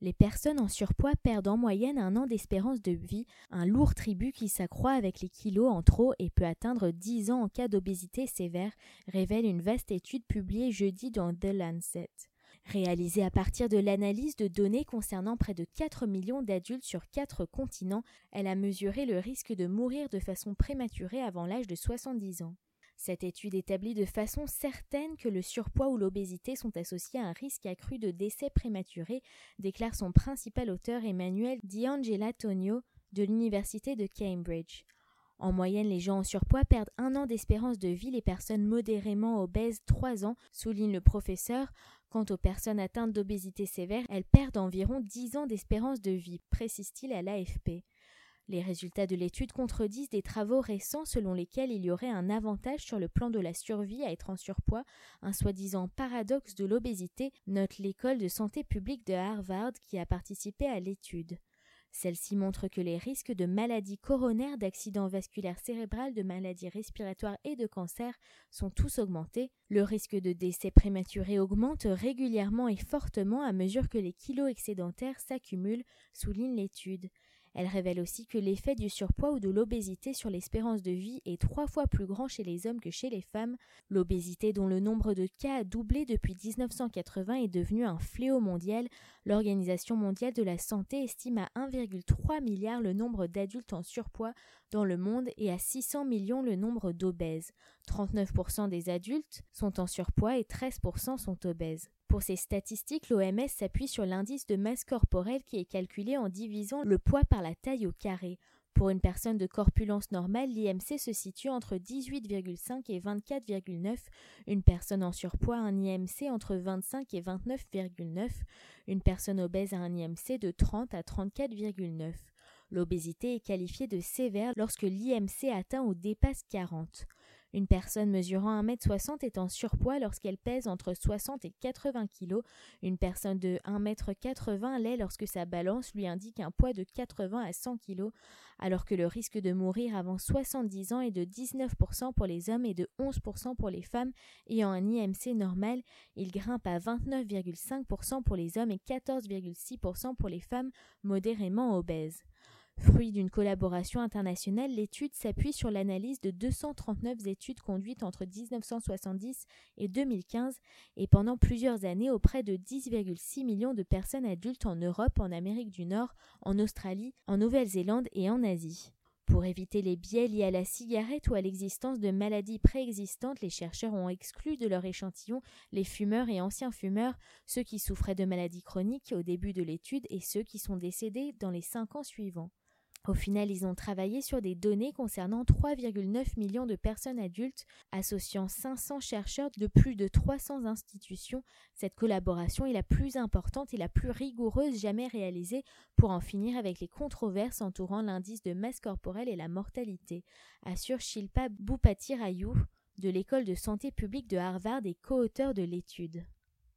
Les personnes en surpoids perdent en moyenne un an d'espérance de vie, un lourd tribut qui s'accroît avec les kilos en trop et peut atteindre 10 ans en cas d'obésité sévère, révèle une vaste étude publiée jeudi dans The Lancet. Réalisée à partir de l'analyse de données concernant près de 4 millions d'adultes sur 4 continents, elle a mesuré le risque de mourir de façon prématurée avant l'âge de 70 ans. Cette étude établit de façon certaine que le surpoids ou l'obésité sont associés à un risque accru de décès prématuré, déclare son principal auteur Emmanuel D'Angela Tonio de l'Université de Cambridge. En moyenne, les gens en surpoids perdent un an d'espérance de vie, les personnes modérément obèses trois ans, souligne le professeur. Quant aux personnes atteintes d'obésité sévère, elles perdent environ dix ans d'espérance de vie, précise-t-il à l'AFP. Les résultats de l'étude contredisent des travaux récents selon lesquels il y aurait un avantage sur le plan de la survie à être en surpoids, un soi-disant paradoxe de l'obésité, note l'école de santé publique de Harvard qui a participé à l'étude. Celle-ci montre que les risques de maladies coronaires, d'accidents vasculaires cérébrales, de maladies respiratoires et de cancer sont tous augmentés. Le risque de décès prématuré augmente régulièrement et fortement à mesure que les kilos excédentaires s'accumulent, souligne l'étude. Elle révèle aussi que l'effet du surpoids ou de l'obésité sur l'espérance de vie est trois fois plus grand chez les hommes que chez les femmes. L'obésité, dont le nombre de cas a doublé depuis 1980, est devenue un fléau mondial. L'Organisation mondiale de la santé estime à 1,3 milliard le nombre d'adultes en surpoids dans le monde et à 600 millions le nombre d'obèses. 39% des adultes sont en surpoids et 13% sont obèses. Pour ces statistiques, l'OMS s'appuie sur l'indice de masse corporelle qui est calculé en divisant le poids par la taille au carré. Pour une personne de corpulence normale, l'IMC se situe entre 18,5 et 24,9. Une personne en surpoids a un IMC entre 25 et 29,9. Une personne obèse a un IMC de 30 à 34,9. L'obésité est qualifiée de sévère lorsque l'IMC atteint ou dépasse 40. Une personne mesurant 1m60 est en surpoids lorsqu'elle pèse entre 60 et 80 kg. Une personne de 1m80 l'est lorsque sa balance lui indique un poids de 80 à 100 kg, alors que le risque de mourir avant 70 ans est de 19% pour les hommes et de 11% pour les femmes ayant un IMC normal. Il grimpe à 29,5% pour les hommes et 14,6% pour les femmes modérément obèses. Fruit d'une collaboration internationale, l'étude s'appuie sur l'analyse de 239 études conduites entre 1970 et 2015 et pendant plusieurs années auprès de 10,6 millions de personnes adultes en Europe, en Amérique du Nord, en Australie, en Nouvelle-Zélande et en Asie. Pour éviter les biais liés à la cigarette ou à l'existence de maladies préexistantes, les chercheurs ont exclu de leur échantillon les fumeurs et anciens fumeurs, ceux qui souffraient de maladies chroniques au début de l'étude et ceux qui sont décédés dans les cinq ans suivants. Au final, ils ont travaillé sur des données concernant 3,9 millions de personnes adultes, associant 500 chercheurs de plus de 300 institutions. Cette collaboration est la plus importante et la plus rigoureuse jamais réalisée pour en finir avec les controverses entourant l'indice de masse corporelle et la mortalité, assure Shilpa Bhupati de l'école de santé publique de Harvard et co-auteur de l'étude.